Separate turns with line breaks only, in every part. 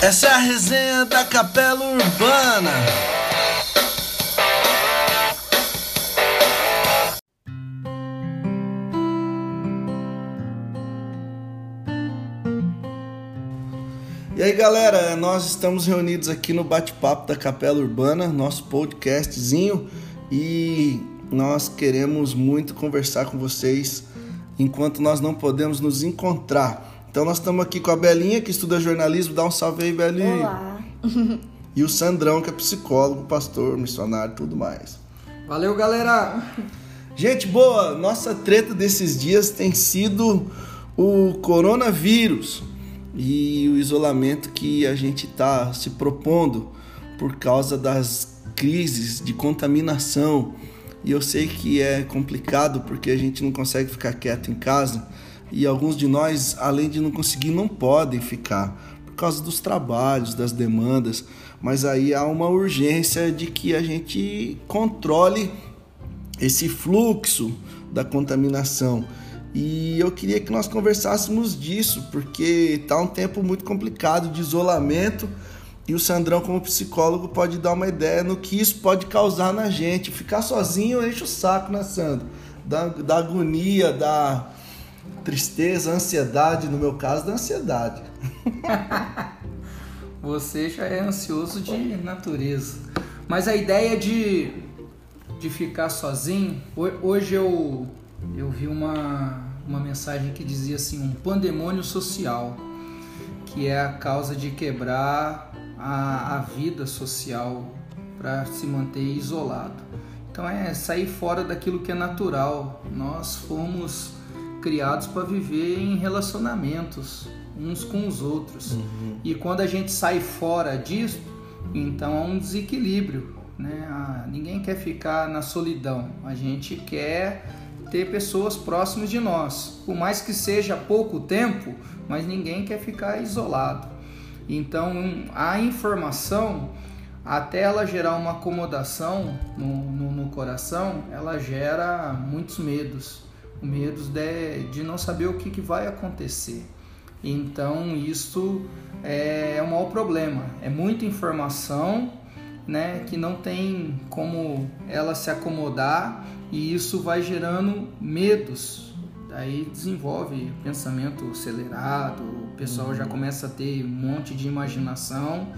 Essa é a resenha da Capela Urbana. E aí galera, nós estamos reunidos aqui no Bate-Papo da Capela Urbana, nosso podcastzinho, e nós queremos muito conversar com vocês enquanto nós não podemos nos encontrar. Então nós estamos aqui com a Belinha, que estuda jornalismo, dá um salve aí, Belinha.
Olá.
E o Sandrão, que é psicólogo, pastor, missionário e tudo mais.
Valeu, galera!
Gente boa, nossa treta desses dias tem sido o coronavírus e o isolamento que a gente está se propondo por causa das crises de contaminação. E eu sei que é complicado porque a gente não consegue ficar quieto em casa e alguns de nós, além de não conseguir, não podem ficar por causa dos trabalhos, das demandas. Mas aí há uma urgência de que a gente controle esse fluxo da contaminação. E eu queria que nós conversássemos disso, porque está um tempo muito complicado de isolamento e o Sandrão, como psicólogo, pode dar uma ideia no que isso pode causar na gente. Ficar sozinho enche o saco, né, Sandro? Da, da agonia, da tristeza, ansiedade, no meu caso, da ansiedade.
Você já é ansioso de natureza. Mas a ideia de, de ficar sozinho, hoje eu, eu vi uma, uma mensagem que dizia assim, um pandemônio social, que é a causa de quebrar a, a vida social para se manter isolado. Então é sair fora daquilo que é natural. Nós fomos criados para viver em relacionamentos uns com os outros. Uhum. E quando a gente sai fora disso, então há um desequilíbrio. Né? Ah, ninguém quer ficar na solidão, a gente quer ter pessoas próximas de nós, por mais que seja pouco tempo, mas ninguém quer ficar isolado. Então a informação, até ela gerar uma acomodação no, no, no coração, ela gera muitos medos, medos de, de não saber o que, que vai acontecer. Então isso é, o maior problema. É muita informação, né, que não tem como ela se acomodar e isso vai gerando medos. Daí desenvolve pensamento acelerado, o pessoal já começa a ter um monte de imaginação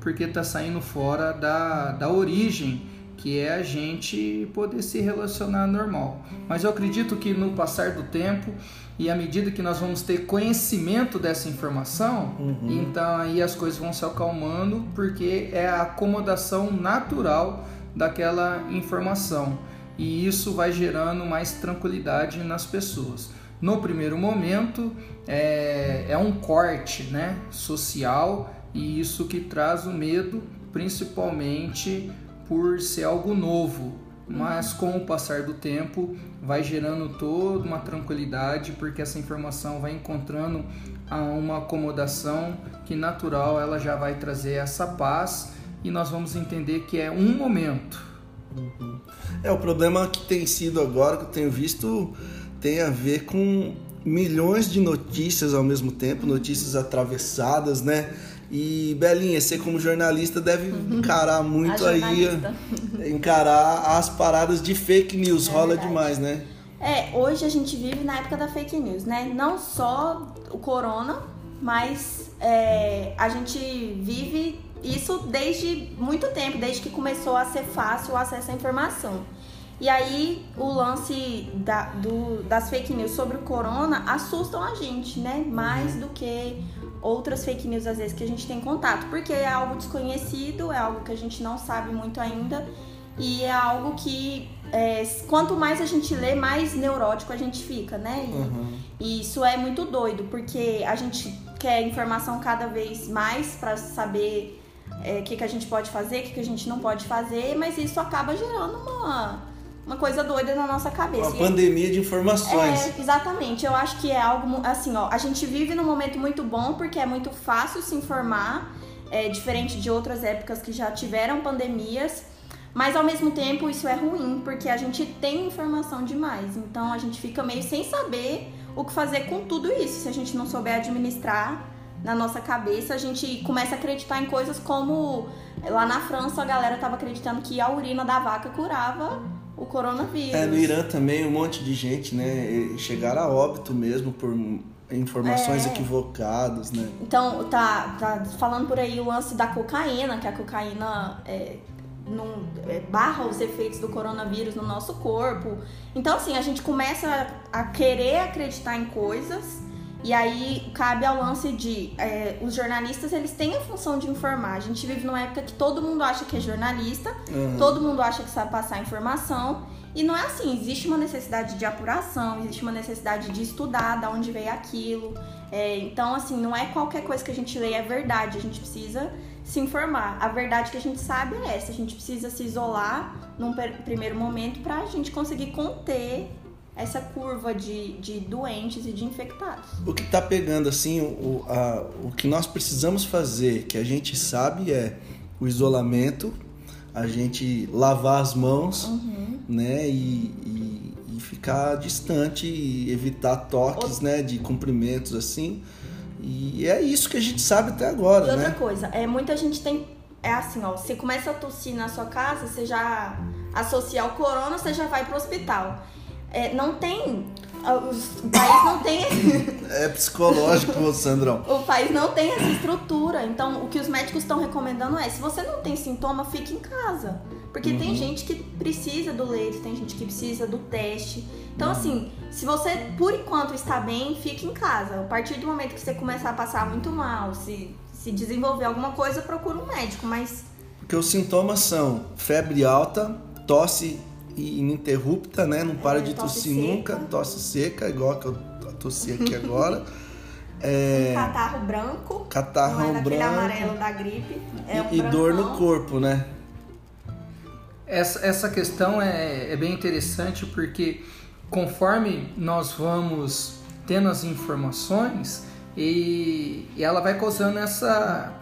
porque está saindo fora da, da origem que é a gente poder se relacionar normal. Mas eu acredito que no passar do tempo e à medida que nós vamos ter conhecimento dessa informação, uhum. então aí as coisas vão se acalmando, porque é a acomodação natural daquela informação. E isso vai gerando mais tranquilidade nas pessoas. No primeiro momento é, é um corte né, social e isso que traz o medo, principalmente por ser algo novo, mas com o passar do tempo vai gerando toda uma tranquilidade porque essa informação vai encontrando uma acomodação que natural ela já vai trazer essa paz e nós vamos entender que é um momento.
Uhum. É o problema que tem sido agora que eu tenho visto tem a ver com milhões de notícias ao mesmo tempo, notícias atravessadas, né? E Belinha, você como jornalista deve encarar muito aí, encarar as paradas de fake news, é rola verdade. demais, né?
É, hoje a gente vive na época da fake news, né? Não só o corona, mas é, a gente vive isso desde muito tempo, desde que começou a ser fácil o acesso à informação. E aí o lance da, do, das fake news sobre o corona assustam a gente, né? Mais uhum. do que outras fake news às vezes que a gente tem contato, porque é algo desconhecido, é algo que a gente não sabe muito ainda e é algo que é, quanto mais a gente lê, mais neurótico a gente fica, né? E, uhum. e isso é muito doido, porque a gente quer informação cada vez mais para saber o é, que, que a gente pode fazer, o que, que a gente não pode fazer, mas isso acaba gerando uma uma coisa doida na nossa cabeça.
Uma pandemia de informações.
É, exatamente. Eu acho que é algo assim, ó. A gente vive num momento muito bom porque é muito fácil se informar, é, diferente de outras épocas que já tiveram pandemias. Mas ao mesmo tempo isso é ruim, porque a gente tem informação demais. Então a gente fica meio sem saber o que fazer com tudo isso. Se a gente não souber administrar, na nossa cabeça, a gente começa a acreditar em coisas como lá na França a galera tava acreditando que a urina da vaca curava o coronavírus.
É, no Irã também um monte de gente, né, chegaram a óbito mesmo por informações
É.
equivocadas, né?
Então, tá, tá falando por aí o lance da cocaína, que a cocaína é, não, é, barra os efeitos do coronavírus no nosso corpo. Então, assim, a gente começa a querer acreditar em coisas e aí cabe ao lance de é, os jornalistas eles têm a função de informar. A gente vive numa época que todo mundo acha que é jornalista,
Uhum.
todo mundo acha que sabe passar informação. E não é assim, existe uma necessidade de apuração, existe uma necessidade de estudar de onde veio aquilo. É, então, assim, não é qualquer coisa que a gente lê é verdade, a gente precisa se informar. A verdade que a gente sabe é essa, a gente precisa se isolar num primeiro momento para a gente conseguir conter essa curva de, de doentes e de infectados.
O que tá pegando assim, o, a- o que nós precisamos fazer, que a gente sabe é o isolamento, a gente lavar as mãos, né, e, e- e ficar distante e evitar toques, né, de cumprimentos assim. E é isso que a gente sabe até
E
agora,
outra
né?
coisa, é, muita gente tem. É assim, ó, você começa a tossir na sua casa, você já associa ao corona, você já vai pro hospital. É, não tem. ah, os- o país não tem
É psicológico, Sandrão.
o país não tem essa estrutura. Então, o que os médicos estão recomendando é: se você não tem sintoma, fique em casa. Porque tem gente que precisa do leite, tem gente que precisa do teste. Então, assim, se você por enquanto está bem, fique em casa. A partir do momento que você começar a passar muito mal, se, se desenvolver alguma coisa, procura um médico. Mas
Porque os sintomas são febre alta, tosse ininterrupta, né? Não para
É,
de
tosse
tossir
seca.
nunca, tosse seca, igual que eu tossi aqui agora. É,
catarro branco, não é
catarrão
daquele
branco
amarelo da gripe. É um
e, e dor no corpo, né?
Essa, essa questão é, é bem interessante porque conforme nós vamos tendo as informações e, e ela vai causando essa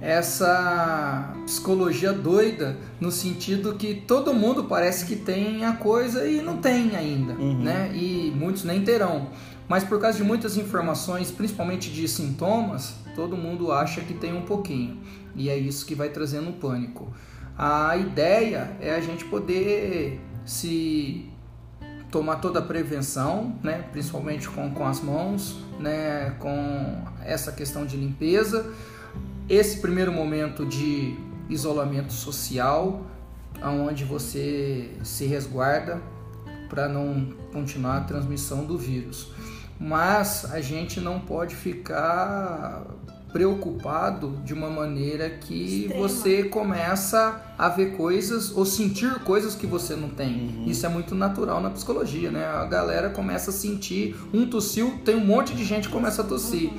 essa psicologia doida no sentido que todo mundo parece que tem a coisa e não tem ainda,
Uhum.
né? E muitos nem terão. Mas por causa de muitas informações, principalmente de sintomas, todo mundo acha que tem um pouquinho. E é isso que vai trazendo o pânico. A ideia é a gente poder se tomar toda a prevenção, né, principalmente com, com as mãos, né, com essa questão de limpeza, esse primeiro momento de isolamento social, onde você se resguarda para não continuar a transmissão do vírus. Mas a gente não pode ficar preocupado de uma maneira que
Extrema.
você começa a ver coisas ou sentir coisas que você não tem. Isso é muito natural na psicologia, né? A galera começa a sentir, um tossiu, tem um monte de gente que começa a tossir.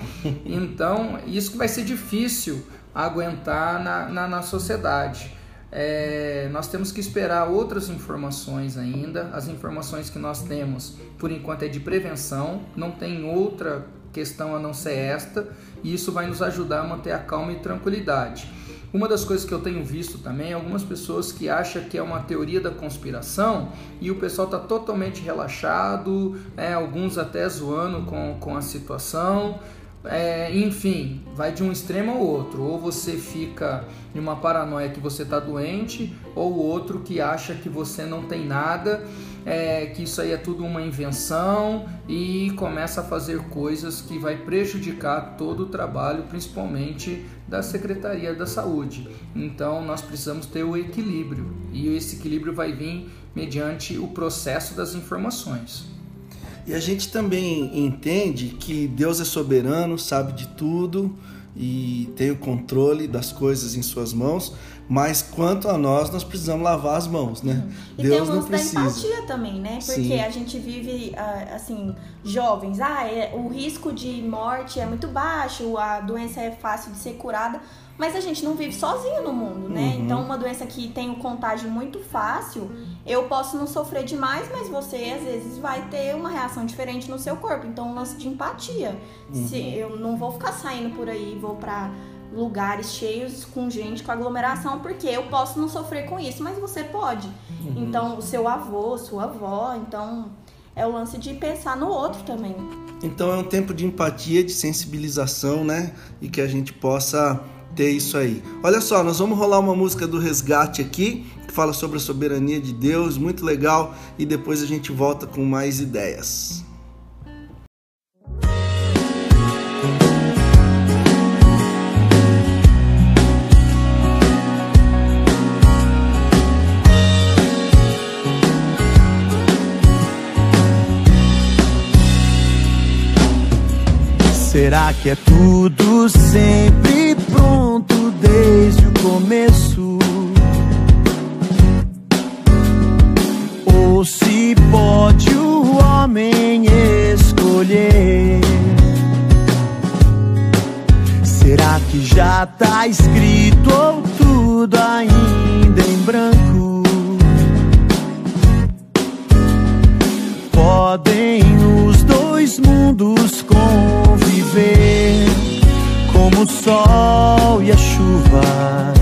Então, isso que vai ser difícil aguentar na, na, na sociedade. É, nós temos que esperar outras informações ainda. As informações que nós temos, por enquanto, é de prevenção, não tem outra questão a não ser esta, e isso vai nos ajudar a manter a calma e tranquilidade. Uma das coisas que eu tenho visto também é algumas pessoas que acham que é uma teoria da conspiração e o pessoal está totalmente relaxado, é, alguns até zoando com, com a situação. É, enfim, vai de um extremo ao outro. Ou você fica em uma paranoia que você está doente, ou outro que acha que você não tem nada, é, que isso aí é tudo uma invenção e começa a fazer coisas que vai prejudicar todo o trabalho, principalmente da Secretaria da Saúde. Então nós precisamos ter o equilíbrio e esse equilíbrio vai vir mediante o processo das informações.
E a gente também entende que Deus é soberano, sabe de tudo e tem o controle das coisas em suas mãos, mas quanto a nós, nós precisamos lavar as mãos, né?
E
Deus
tem o
não
lance da
precisa.
empatia também, né? Porque
Sim.
a gente vive, ah, assim, jovens. Ah, é- o risco de morte é muito baixo, a doença é fácil de ser curada. Mas a gente não vive sozinho no mundo, né?
Uhum.
Então, uma doença que tem o contágio muito fácil, eu posso não sofrer demais, mas você, às vezes, vai ter uma reação diferente no seu corpo. Então, um lance de empatia. Se
Uhum.
eu não vou ficar saindo por aí, vou pra lugares cheios com gente, com aglomeração, porque eu posso não sofrer com isso, mas você pode.
Uhum.
Então, o seu avô, sua avó, então é o lance de pensar no outro também.
Então é um tempo de empatia, de sensibilização, né? E que a gente possa ter isso aí. Olha só, nós vamos rolar uma música do Resgate aqui, que fala sobre a soberania de Deus, muito legal, e depois a gente volta com mais ideias.
Será que é tudo sempre desde o começo? Ou se pode o homem escolher? Será que já tá escrito ou tudo ainda em branco? Podem os dois mundos conviver como o sol e a chuva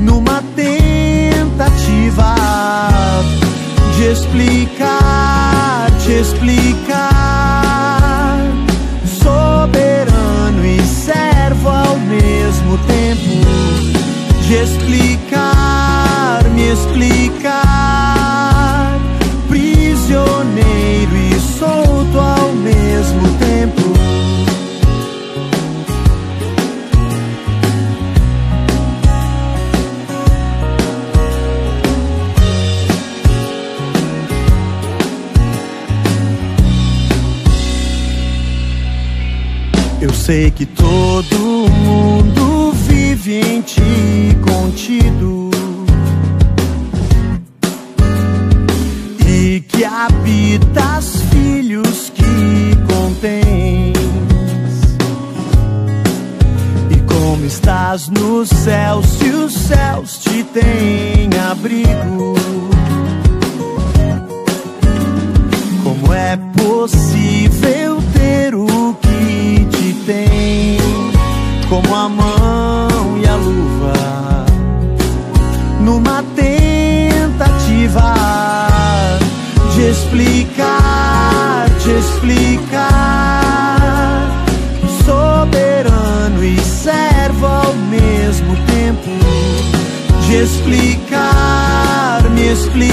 numa tentativa de explicar, te explicar, soberano e servo ao mesmo tempo, de explicar, me explicar, sei que todo mundo vive em ti contido e que habitas filhos que contens. E como estás no céu, se os céus te têm abrigo. Como é possível explicar,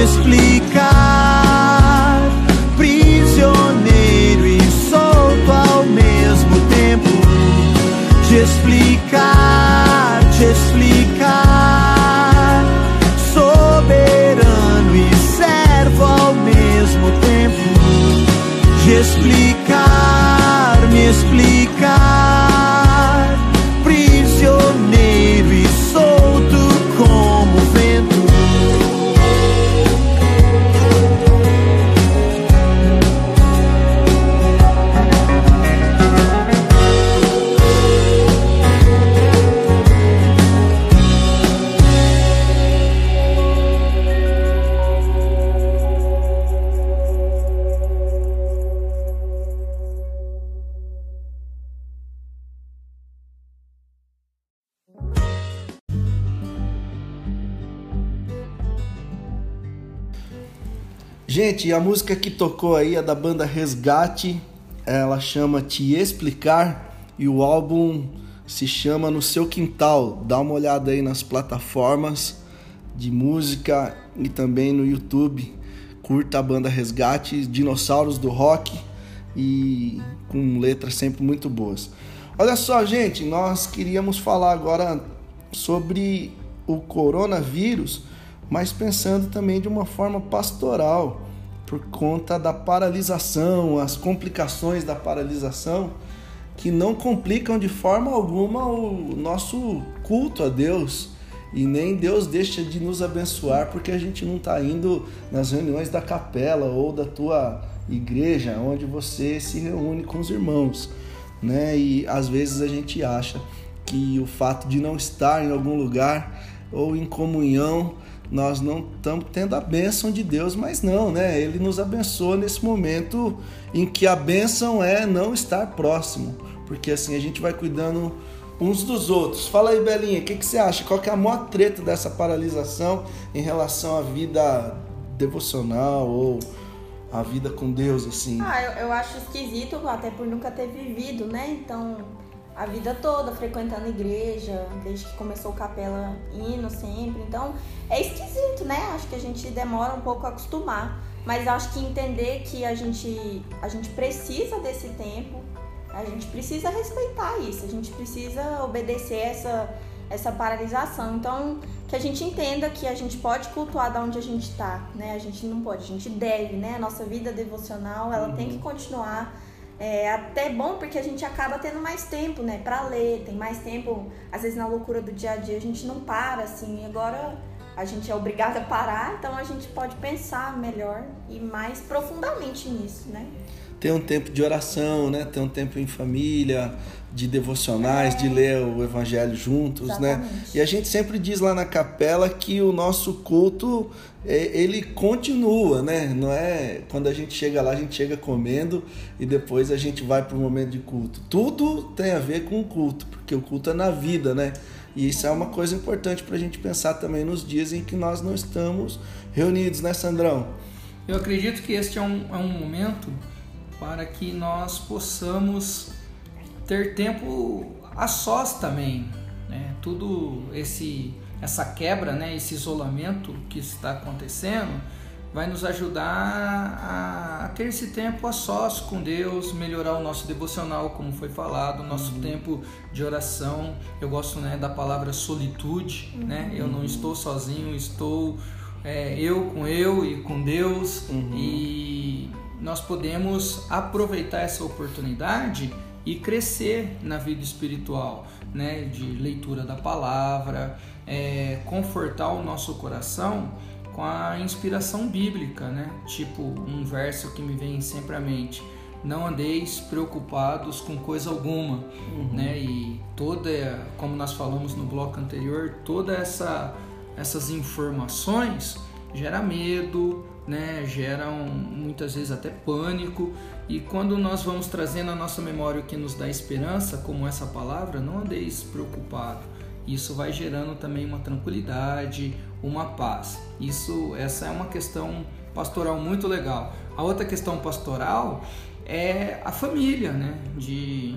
explicar, me
Gente, a música que tocou aí é da banda Resgate, ela chama Te Explicar e o álbum se chama No Seu Quintal. Dá uma olhada aí nas plataformas de música e também no YouTube. Curta a banda Resgate, Dinossauros do Rock e com letras sempre muito boas. Olha só, gente, nós queríamos falar agora sobre o coronavírus, mas pensando também de uma forma pastoral, por conta da paralisação, as complicações da paralisação que não complicam de forma alguma o nosso culto a Deus e nem Deus deixa de nos abençoar porque a gente não está indo nas reuniões da capela ou da tua igreja onde você se reúne com os irmãos, né? E às vezes a gente acha que o fato de não estar em algum lugar ou em comunhão nós não estamos tendo a bênção de Deus, mas não, né? Ele nos abençoa nesse momento em que a bênção é não estar próximo, porque assim a gente vai cuidando uns dos outros. Fala aí, Belinha, o que, que você acha? Qual que é a maior treta dessa paralisação em relação à vida devocional ou a vida com Deus, assim?
Ah, eu, eu acho esquisito, até por nunca ter vivido, né? Então, a vida toda frequentando igreja, desde que começou capela indo sempre. Então, é esquisito, né? Acho que a gente demora um pouco a acostumar. Mas acho que entender que a gente, a gente precisa desse tempo, a gente precisa respeitar isso, a gente precisa obedecer essa, essa paralisação. Então, que a gente entenda que a gente pode cultuar da onde a gente está, né? A gente não pode, a gente deve, né? A nossa vida devocional, ela uhum. tem que continuar é até bom porque a gente acaba tendo mais tempo, né, para ler, tem mais tempo, às vezes na loucura do dia a dia a gente não para assim, agora a gente é obrigado a parar, então a gente pode pensar melhor e mais profundamente nisso, né?
Ter um tempo de oração, né? Ter um tempo em família, de devocionais, é. de ler o evangelho juntos, né? Exatamente. né? E a gente sempre diz lá na capela que o nosso culto é, ele continua, né? Não é quando a gente chega lá, a gente chega comendo e depois a gente vai para o momento de culto. Tudo tem a ver com o culto, porque o culto é na vida, né? E isso é uma coisa importante para a gente pensar também nos dias em que nós não estamos reunidos, né, Sandrão?
Eu acredito que este é um, é um momento para que nós possamos ter tempo a sós também, né? Tudo esse essa quebra, né, esse isolamento que está acontecendo, vai nos ajudar a, ter esse tempo a sós com Deus, melhorar o nosso devocional, como foi falado, o nosso uhum. tempo de oração. Eu gosto né, da palavra solitude, uhum. né? Eu não estou sozinho, estou é, eu com eu e com Deus uhum. e nós podemos aproveitar essa oportunidade e crescer na vida espiritual, né, de leitura da palavra, é, confortar o nosso coração com a inspiração bíblica, né? Tipo um verso que me vem sempre à mente: não andeis preocupados com coisa alguma, uhum. né? E toda, como nós falamos no bloco anterior, toda essa essas informações gera medo, né? Geram muitas vezes até pânico e quando nós vamos trazendo a nossa memória o que nos dá esperança, como essa palavra, não andeis preocupado. Isso vai gerando também uma tranquilidade, uma paz. Isso, essa é uma questão pastoral muito legal. A outra questão pastoral é a família, né? De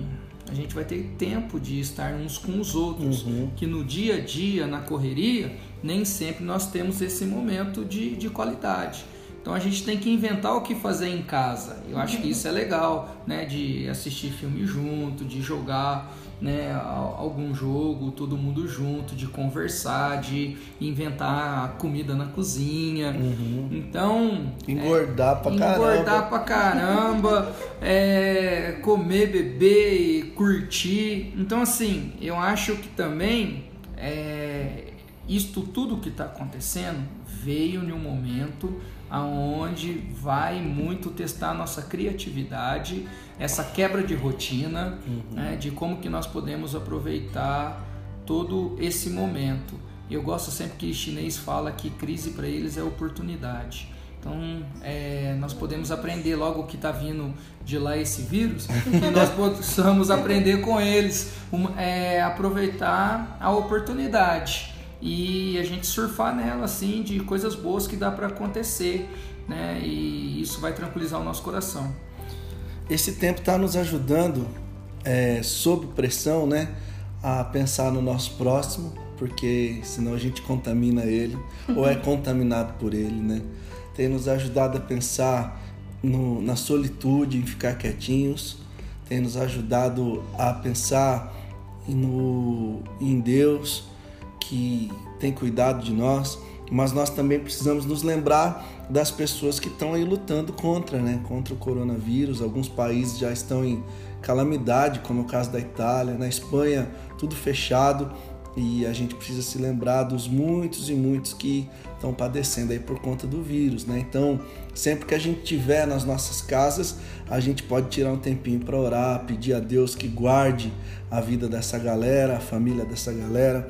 a gente vai ter tempo de estar uns com os outros, uhum. que no dia a dia, na correria, nem sempre nós temos esse momento de, de qualidade. Então a gente tem que inventar o que fazer em casa. Eu acho que isso é legal, né? De assistir filme junto, de jogar né, algum jogo, todo mundo junto, de conversar, de inventar comida na cozinha. Uhum. Então.
Engordar é, pra caramba.
Engordar pra caramba, é, comer, beber, curtir. Então, assim, eu acho que também é, isto tudo que está acontecendo veio em um momento aonde vai muito testar a nossa criatividade, essa quebra de rotina, uhum. né, de como que nós podemos aproveitar todo esse momento. Eu gosto sempre que o chinês fala que crise para eles é oportunidade. Então, é, nós podemos aprender logo que está vindo de lá esse vírus e nós possamos aprender com eles, um, é, aproveitar a oportunidade e a gente surfar nela assim de coisas boas que dá para acontecer, né? E isso vai tranquilizar o nosso coração.
Esse tempo está nos ajudando, é, sob pressão, né, a pensar no nosso próximo, porque senão a gente contamina ele ou é contaminado por ele, né? Tem nos ajudado a pensar no, na solitude, em ficar quietinhos, tem nos ajudado a pensar no, em Deus que tem cuidado de nós, mas nós também precisamos nos lembrar das pessoas que estão aí lutando contra, né, contra o coronavírus. Alguns países já estão em calamidade, como o caso da Itália, na Espanha, tudo fechado. E a gente precisa se lembrar dos muitos e muitos que estão padecendo aí por conta do vírus, né? Então, sempre que a gente tiver nas nossas casas, a gente pode tirar um tempinho para orar, pedir a Deus que guarde a vida dessa galera, a família dessa galera.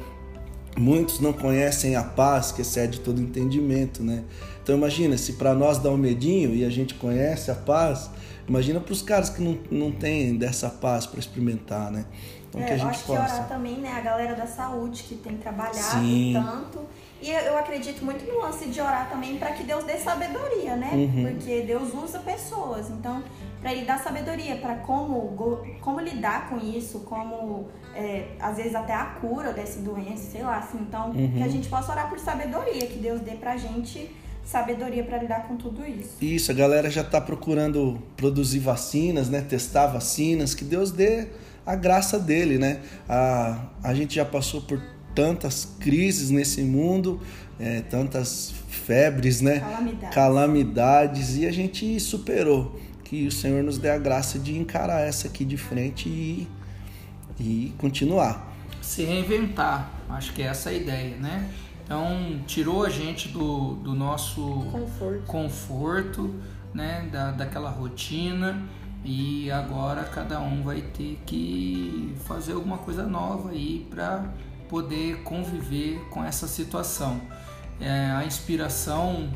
Muitos não conhecem a paz que excede todo entendimento, né? Então imagina, se para nós dá um medinho e a gente conhece a paz, imagina para os caras que não, não têm dessa paz para experimentar, né?
Então, é, que a gente eu acho possa. que orar também, né? A galera da saúde que tem trabalhado Sim. tanto. E eu acredito muito no lance de orar também para que Deus dê sabedoria, né? Uhum. Porque Deus usa pessoas. Então, para Ele dar sabedoria para como, como lidar com isso, como é, às vezes até a cura dessa doença, sei lá, assim. Então, uhum. que a gente possa orar por sabedoria, que Deus dê pra gente sabedoria para lidar com tudo isso.
Isso, a galera já está procurando produzir vacinas, né? Testar vacinas, que Deus dê a graça dele, né? A, a gente já passou por tantas crises nesse mundo, é, tantas febres, né?
Calamidades.
Calamidades, e a gente superou. Que o Senhor nos dê a graça de encarar essa aqui de frente e, e continuar.
Se reinventar, acho que é essa a ideia, né? Então, tirou a gente do, do nosso
conforto,
conforto né? Da, daquela rotina e agora cada um vai ter que fazer alguma coisa nova aí para poder conviver com essa situação. É, a inspiração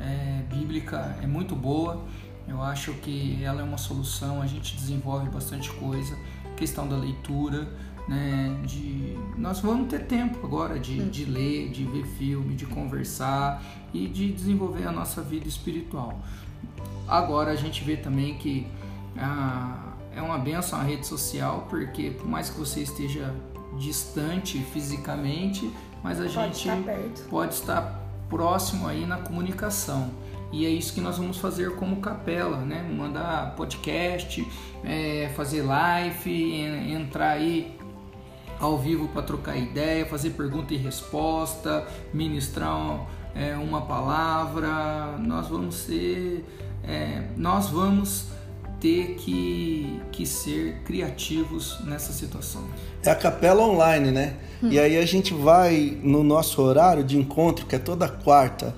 é, bíblica é muito boa, eu acho que ela é uma solução, a gente desenvolve bastante coisa, questão da leitura, né, de nós vamos ter tempo agora de, de ler, de ver filme, de conversar e de desenvolver a nossa vida espiritual. Agora a gente vê também que ah, é uma benção a rede social, porque por mais que você esteja distante fisicamente, mas a
pode
gente
estar
pode estar próximo aí na comunicação. E é isso que nós vamos fazer como capela, né? Mandar podcast, é, fazer live, entrar aí ao vivo para trocar ideia, fazer pergunta e resposta, ministrar é, uma palavra. Nós vamos ser, é, nós vamos ter que, que ser criativos nessa situação.
É a capela online, né? Hum. E aí a gente vai no nosso horário de encontro, que é toda quarta,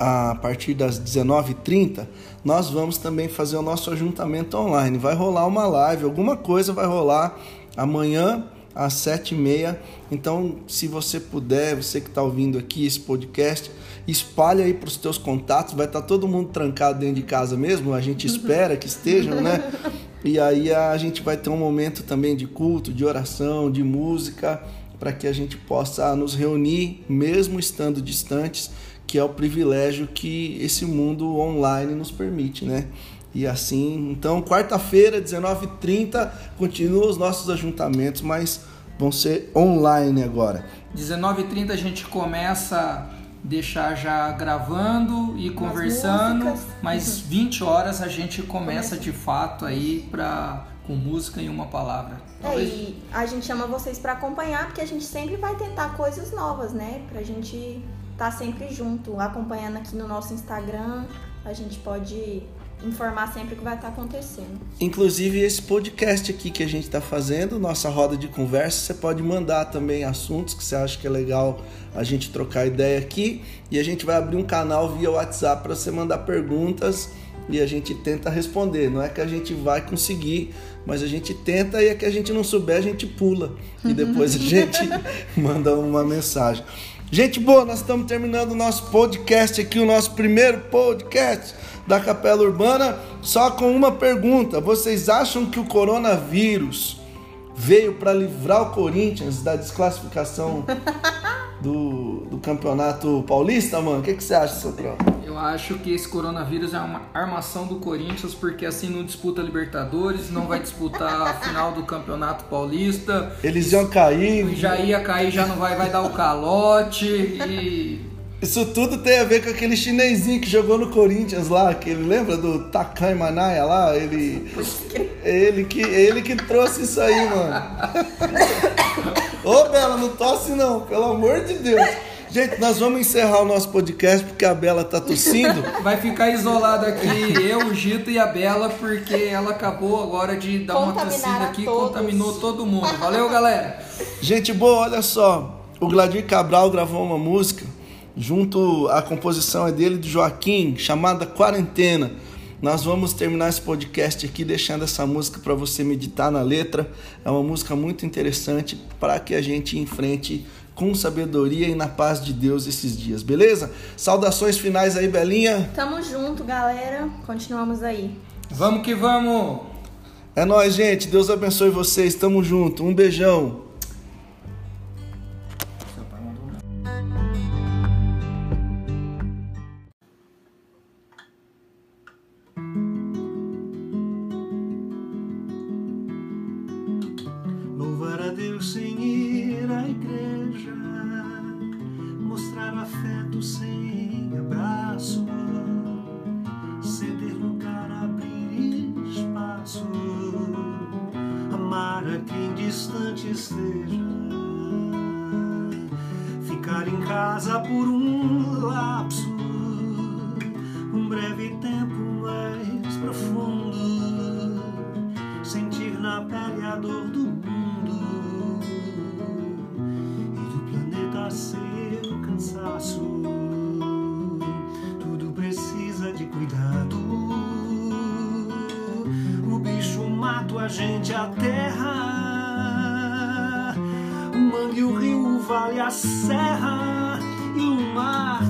a partir das 19h30, nós vamos também fazer o nosso ajuntamento online. Vai rolar uma live, alguma coisa vai rolar amanhã às 7h30. Então, se você puder, você que está ouvindo aqui esse podcast, espalhe aí para os teus contatos. Vai estar tá todo mundo trancado dentro de casa mesmo, a gente espera que estejam, né? E aí a gente vai ter um momento também de culto, de oração, de música, para que a gente possa nos reunir, mesmo estando distantes, que é o privilégio que esse mundo online nos permite, né? E assim, então, quarta-feira, 19h30, continuam os nossos ajuntamentos, mas vão ser online agora.
19h30 a gente começa deixar já gravando e conversando, mas 20 horas a gente começa de fato aí para com música e uma palavra.
É, e a gente chama vocês para acompanhar porque a gente sempre vai tentar coisas novas, né? Pra gente estar tá sempre junto, acompanhando aqui no nosso Instagram, a gente pode informar sempre o que vai estar acontecendo.
Inclusive esse podcast aqui que a gente está fazendo, nossa roda de conversa, você pode mandar também assuntos que você acha que é legal a gente trocar ideia aqui e a gente vai abrir um canal via WhatsApp para você mandar perguntas e a gente tenta responder. Não é que a gente vai conseguir, mas a gente tenta e é que a gente não souber a gente pula e depois a gente manda uma mensagem. Gente boa, nós estamos terminando o nosso podcast aqui, o nosso primeiro podcast da Capela Urbana, só com uma pergunta: vocês acham que o coronavírus veio para livrar o Corinthians da desclassificação do, do campeonato paulista, mano? O que, que você acha, Sotrão?
Eu acho que esse coronavírus é uma armação do Corinthians, porque assim não disputa Libertadores, não vai disputar a final do Campeonato Paulista.
Eles iam cair.
Já ia cair, já não vai, vai dar o calote e.
Isso tudo tem a ver com aquele chinesinho que jogou no Corinthians lá, que ele lembra do Takai Manaya lá? Ele. Ele que, ele que trouxe isso aí, mano. Ô, Bela, não tosse não, pelo amor de Deus. Gente, nós vamos encerrar o nosso podcast porque a Bela tá tossindo.
Vai ficar isolado aqui eu, o Gito e a Bela, porque ela acabou agora de dar uma tossida aqui e contaminou todo mundo. Valeu, galera!
Gente boa, olha só. O Gladir Cabral gravou uma música junto à composição é dele e do Joaquim, chamada Quarentena. Nós vamos terminar esse podcast aqui deixando essa música para você meditar na letra. É uma música muito interessante para que a gente enfrente com sabedoria e na paz de Deus esses dias, beleza? Saudações finais aí, Belinha.
Tamo junto, galera. Continuamos aí.
Vamos que vamos!
É nóis, gente. Deus abençoe vocês. Tamo junto. Um beijão.
Gente, a terra. O mangue, o rio, o vale, a serra e o mar